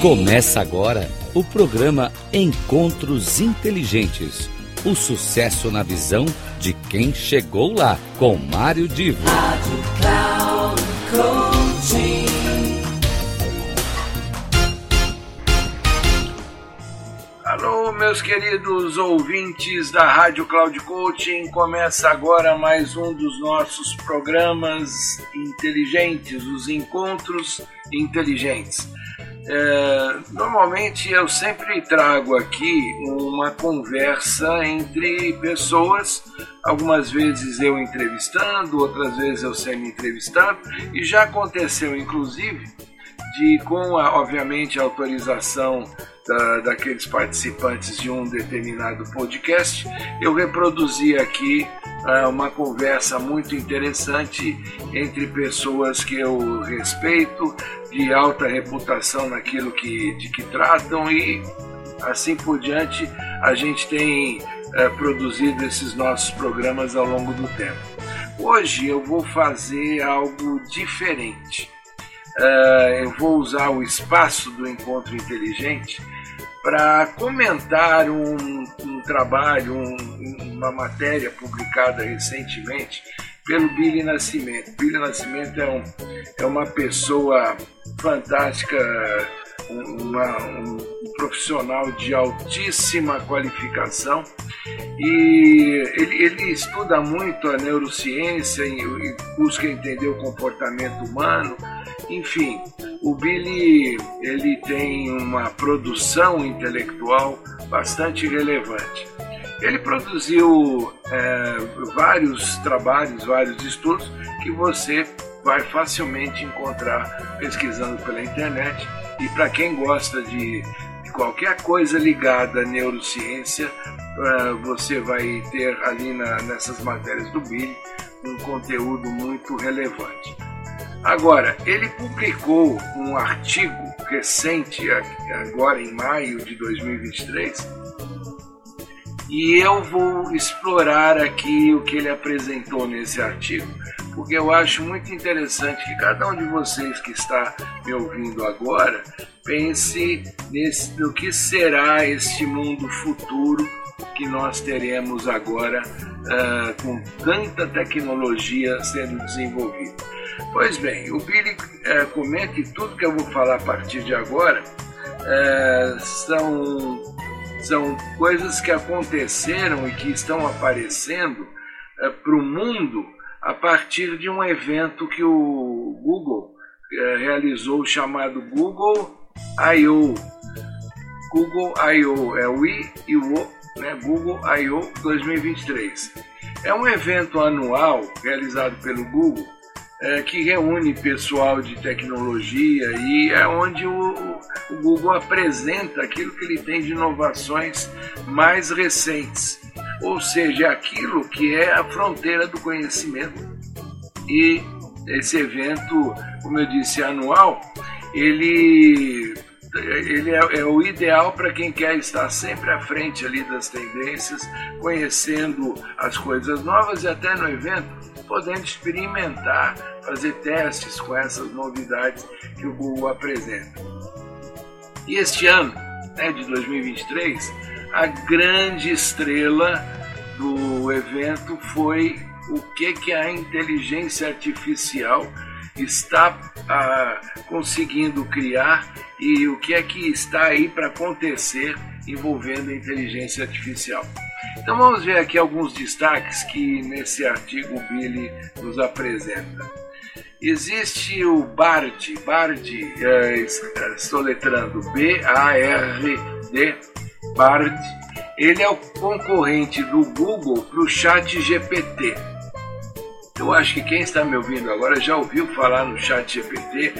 Começa agora o programa Encontros Inteligentes. O sucesso na visão de quem chegou lá, com Mário Divo. Rádio Cloud. Alô, meus queridos ouvintes da Rádio Cloud Coaching. Começa agora mais um dos nossos programas inteligentes, os encontros inteligentes. É, normalmente eu sempre trago aqui uma conversa entre pessoas, algumas vezes eu entrevistando, outras vezes eu sendo entrevistado, e já aconteceu inclusive de, com a, obviamente a autorização da, daqueles participantes de um determinado podcast, eu reproduzi aqui uh, uma conversa muito interessante entre pessoas que eu respeito, de alta reputação naquilo que, de que tratam e assim por diante a gente tem uh, produzido esses nossos programas ao longo do tempo. Hoje eu vou fazer algo diferente. Uh, eu vou usar o espaço do encontro inteligente para comentar um, um trabalho, um, uma matéria publicada recentemente pelo Billy Nascimento. Billy Nascimento é, um, é uma pessoa fantástica, uma, um profissional de altíssima qualificação e ele, ele estuda muito a neurociência e, e busca entender o comportamento humano enfim, o Billy ele tem uma produção intelectual bastante relevante. Ele produziu é, vários trabalhos, vários estudos que você vai facilmente encontrar pesquisando pela internet. E para quem gosta de, de, qualquer coisa ligada à neurociência, é, você vai ter ali na, nessas matérias do Billy um conteúdo muito relevante. Agora, ele publicou um artigo recente, agora em maio de 2023, e eu vou explorar aqui o que ele apresentou nesse artigo, porque eu acho muito interessante que cada um de vocês que está me ouvindo agora pense nesse, no que será este mundo futuro que nós teremos agora uh, com tanta tecnologia sendo desenvolvida. Pois bem, o Billy é, comenta que tudo que eu vou falar a partir de agora é, são, são coisas que aconteceram e que estão aparecendo é, para o mundo a partir de um evento que o Google é, realizou chamado Google I.O. Google I.O. é o I e o O, né? Google I.O. 2023. É um evento anual realizado pelo Google é, que reúne pessoal de tecnologia e é onde o, o, Google apresenta aquilo que ele tem de inovações mais recentes, ou seja, aquilo que é a fronteira do conhecimento. E esse evento, como eu disse, anual, ele ele é, é, o ideal para quem quer estar sempre à frente ali das tendências, conhecendo as coisas novas e até no evento podendo experimentar, fazer testes com essas novidades que o Google apresenta. E este ano, né, de 2023, a grande estrela do evento foi o que, que a inteligência artificial está ah, conseguindo criar e o que é que está aí para acontecer envolvendo a inteligência artificial. Então vamos ver aqui alguns destaques que nesse artigo o Billy nos apresenta. Existe o BARD, BARD, é, estou letrando B-A-R-D, BARD. Ele é o concorrente do Google para o Chat GPT. Eu acho que quem está me ouvindo agora já ouviu falar no Chat GPT,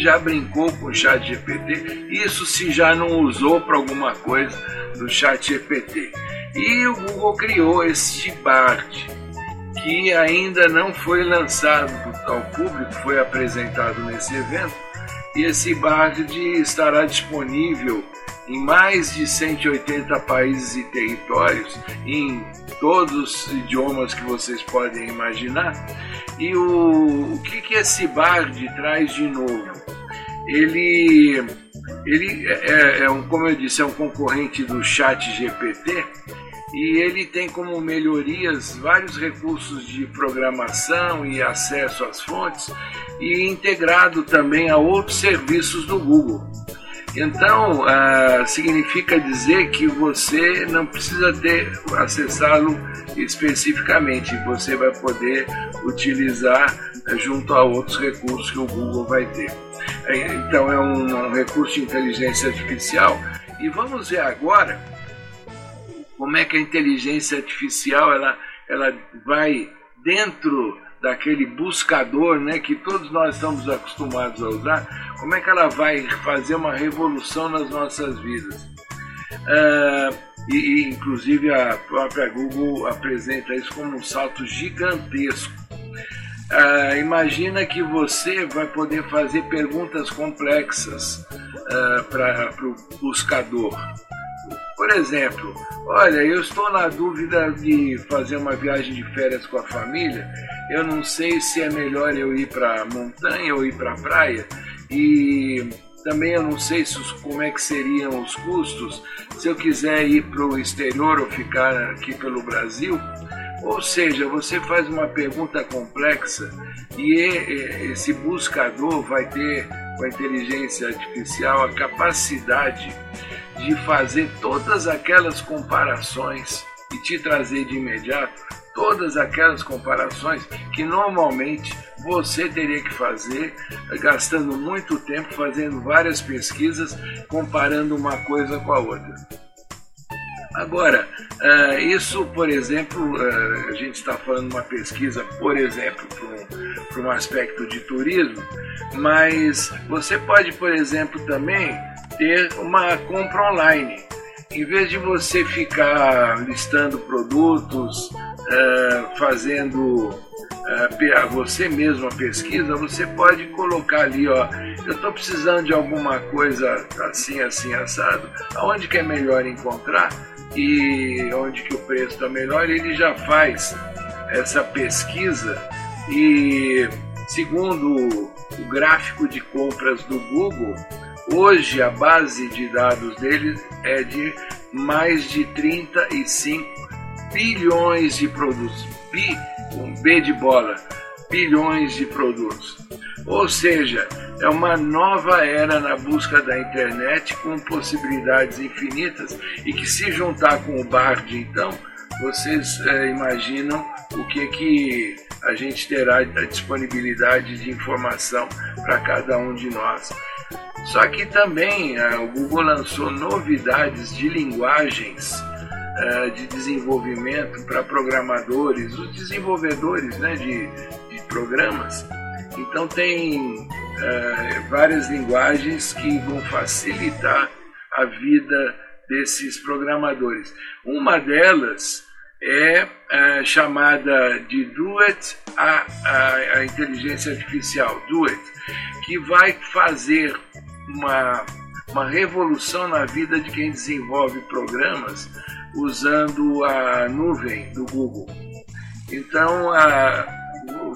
já brincou com o Chat GPT, isso se já não usou para alguma coisa no Chat GPT. E o Google criou este BART, que ainda não foi lançado ao público, foi apresentado nesse evento. E esse BART estará disponível em mais de 180 países e territórios, em todos os idiomas que vocês podem imaginar. E o, o que, que esse BARD traz de novo? Ele ele é, é, um, como eu disse, é um concorrente do Chat GPT e ele tem como melhorias vários recursos de programação e acesso às fontes e integrado também a outros serviços do Google. Então, ah, significa dizer que você não precisa ter acessá-lo especificamente, você vai poder utilizar junto a outros recursos que o Google vai ter. É, então, é um, um recurso de inteligência artificial. E vamos ver agora como é que a inteligência artificial ela, ela vai dentro daquele buscador né, que todos nós estamos acostumados a usar, como é que ela vai fazer uma revolução nas nossas vidas. Uh, e, e, inclusive a própria Google apresenta isso como um salto gigantesco. Uh, imagina que você vai poder fazer perguntas complexas uh, para o buscador. Por exemplo, olha, eu estou na dúvida de fazer uma viagem de férias com a família. Eu não sei se é melhor eu ir para montanha ou ir para praia. E também eu não sei se, como é que seriam os custos se eu quiser ir para o exterior ou ficar aqui pelo Brasil. Ou seja, você faz uma pergunta complexa e esse buscador vai ter, com a inteligência artificial, a capacidade de fazer todas aquelas comparações e te trazer de imediato todas aquelas comparações que normalmente você teria que fazer, gastando muito tempo fazendo várias pesquisas, comparando uma coisa com a outra. Agora, uh, isso, por exemplo, uh, a gente está falando de uma pesquisa, por exemplo, para um, um aspecto de turismo, mas você pode, por exemplo, também ter uma compra online. Em vez de você ficar listando produtos, uh, fazendo uh, você mesmo a pesquisa, você pode colocar ali, ó, eu estou precisando de alguma coisa assim, assim, assado, aonde que é melhor encontrar? E onde que o preço está melhor, ele já faz essa pesquisa. E segundo o gráfico de compras do Google, Hoje a base de dados deles é de mais de 35 bilhões de produtos. Bi, um B de bola, bilhões de produtos. Ou seja, é uma nova era na busca da internet com possibilidades infinitas e que se juntar com o Bard, então, vocês é, imaginam o que que a gente terá a disponibilidade de informação para cada um de nós. Só que também uh, o Google lançou novidades de linguagens uh, de desenvolvimento para programadores, os desenvolvedores né, de, de programas. Então tem uh, várias linguagens que vão facilitar a vida desses programadores. Uma delas é chamada de Duet, a, a, a inteligência artificial, Duet, que vai fazer uma, uma revolução na vida de quem desenvolve programas usando a nuvem do Google. Então, a,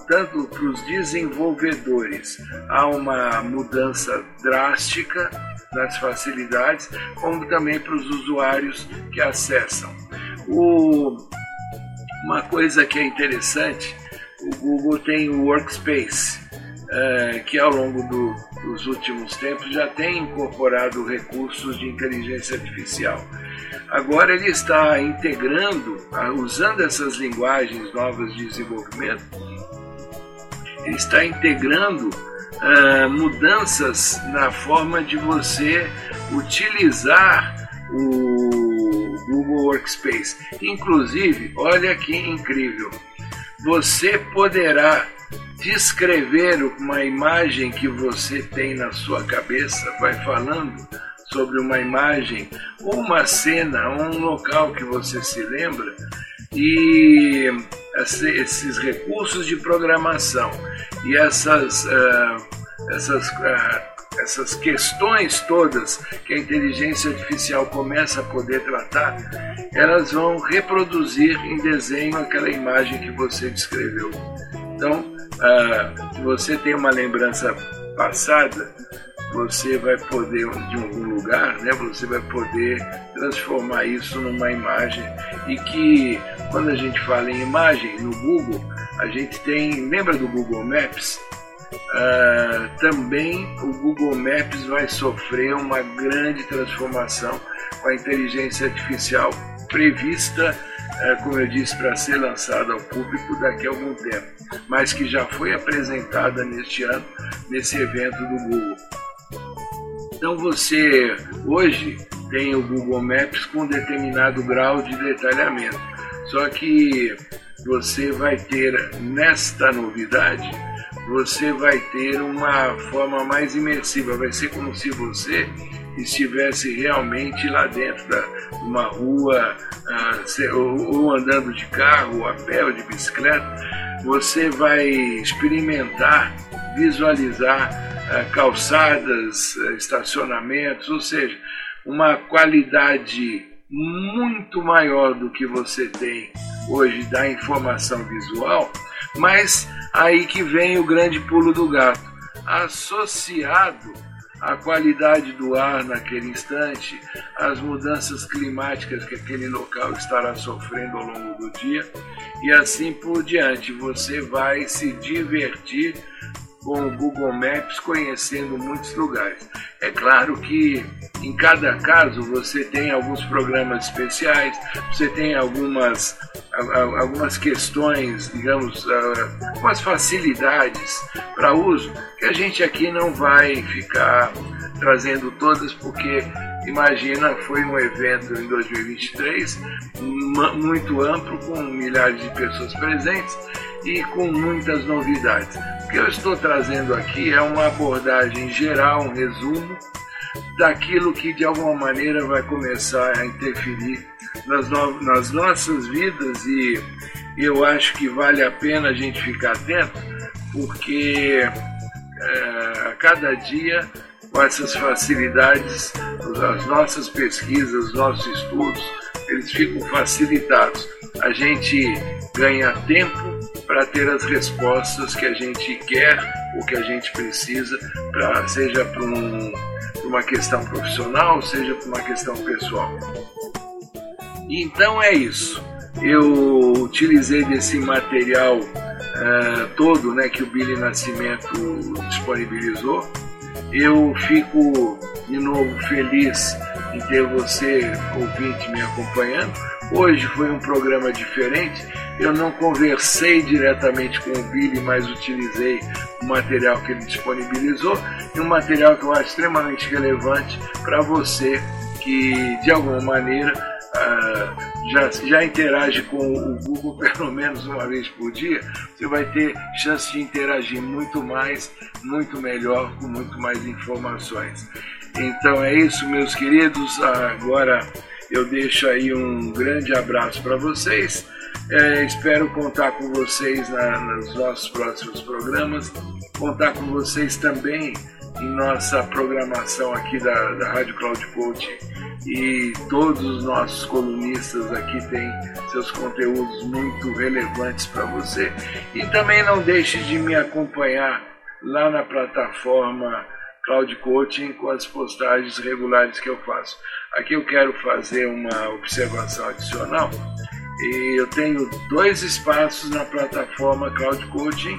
tanto para os desenvolvedores há uma mudança drástica nas facilidades, como também para os usuários que acessam. O, uma coisa que é interessante, o Google tem o Workspace, é, que ao longo do, dos últimos tempos já tem incorporado recursos de inteligência artificial. Agora ele está integrando, usando essas linguagens novas de desenvolvimento, ele está integrando uh, mudanças na forma de você utilizar o Google Workspace. Inclusive, olha que incrível, você poderá descrever uma imagem que você tem na sua cabeça, vai falando sobre uma imagem, ou uma cena, ou um local que você se lembra, e esses recursos de programação e essas, uh, essas, uh, essas questões todas que a inteligência artificial começa a poder tratar, elas vão reproduzir em desenho aquela imagem que você descreveu. Então, uh, você tem uma lembrança passada, você vai poder, de algum lugar, né, você vai poder transformar isso numa imagem e que quando a gente fala em imagem no Google, a gente tem, lembra do Google Maps? Uh, também o Google Maps vai sofrer uma grande transformação com a inteligência artificial prevista, uh, como eu disse, para ser lançada ao público daqui a algum tempo, mas que já foi apresentada neste ano nesse evento do Google. Então você hoje tem o Google Maps com determinado grau de detalhamento. Só que você vai ter nesta novidade, você vai ter uma forma mais imersiva. Vai ser como se você estivesse realmente lá dentro da uma rua, uh, ou andando de carro, ou a pé, ou de bicicleta. Você vai experimentar, visualizar calçadas, estacionamentos, ou seja, uma qualidade muito maior do que você tem hoje da informação visual, mas aí que vem o grande pulo do gato, associado à qualidade do ar naquele instante, às mudanças climáticas que aquele local estará sofrendo ao longo do dia e assim por diante. Você vai se divertir com o Google Maps conhecendo muitos lugares. É claro que em cada caso você tem alguns programas especiais, você tem algumas, algumas questões, digamos, algumas facilidades para uso que a gente aqui não vai ficar trazendo todas porque imagina foi um evento em 2023 muito amplo com milhares de pessoas presentes e com muitas novidades. O que eu estou trazendo aqui é uma abordagem geral, um resumo daquilo que de alguma maneira vai começar a interferir nas, no nas nossas vidas e eu acho que vale a pena a gente ficar atento, porque é, a cada dia com essas facilidades, as nossas pesquisas, os nossos estudos, eles ficam facilitados. A gente ganha tempo para ter as respostas que a gente quer ou que a gente precisa, pra, seja para um, uma questão profissional, seja para uma questão pessoal. Então é isso. Eu utilizei desse material uh, todo né, que o Billy Nascimento disponibilizou. Eu fico de novo feliz em ter você, ouvinte, me acompanhando. Hoje foi um programa diferente eu não conversei diretamente com o Billy, mas utilizei o material que ele disponibilizou e um material que eu acho extremamente relevante para você que de alguma maneira uh, já, já interage com o Google pelo menos uma vez por dia, você vai ter chance de interagir muito mais, muito melhor, com muito mais informações. Então é isso, meus queridos. Agora eu deixo aí um grande abraço para vocês é, espero contar com vocês na, nos nossos próximos programas, contar com vocês também em nossa programação aqui da, da Rádio Cloud Coaching. E todos os nossos colunistas aqui têm seus conteúdos muito relevantes para você. E também não deixe de me acompanhar lá na plataforma Cloud Coaching com as postagens regulares que eu faço. Aqui eu quero fazer uma observação adicional e eu tenho dois espaços na plataforma Cloud Coaching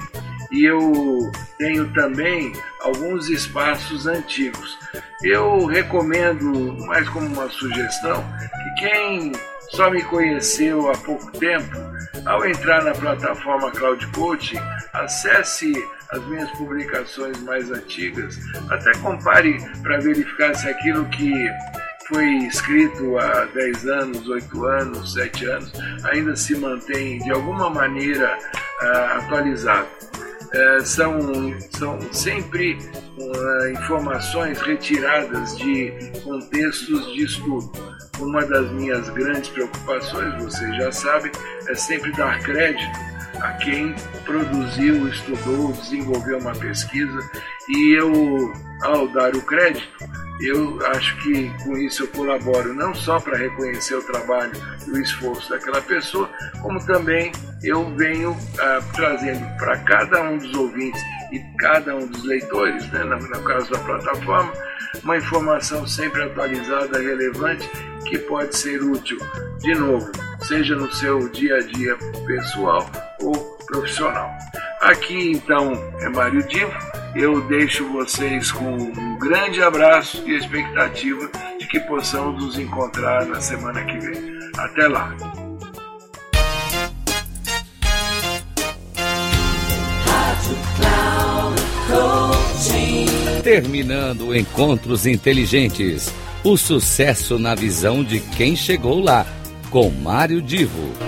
e eu tenho também alguns espaços antigos. Eu recomendo, mais como uma sugestão, que quem só me conheceu há pouco tempo, ao entrar na plataforma Cloud Coaching, acesse as minhas publicações mais antigas, até compare para verificar se aquilo que foi escrito há 10 anos, 8 anos, 7 anos, ainda se mantém de alguma maneira uh, atualizado. Uh, são, são sempre uh, informações retiradas de contextos de estudo. Uma das minhas grandes preocupações, vocês já sabem, é sempre dar crédito a quem produziu, estudou, desenvolveu uma pesquisa e eu, ao dar o crédito, eu acho que com isso eu colaboro não só para reconhecer o trabalho e o esforço daquela pessoa, como também eu venho ah, trazendo para cada um dos ouvintes e cada um dos leitores, né, no, no caso da plataforma, uma informação sempre atualizada, relevante, que pode ser útil, de novo, seja no seu dia a dia pessoal ou profissional. Aqui então é Mário Divo, eu deixo vocês com um grande abraço e expectativa de que possamos nos encontrar na semana que vem. Até lá! Terminando Encontros Inteligentes. O sucesso na visão de quem chegou lá. Com Mário Divo.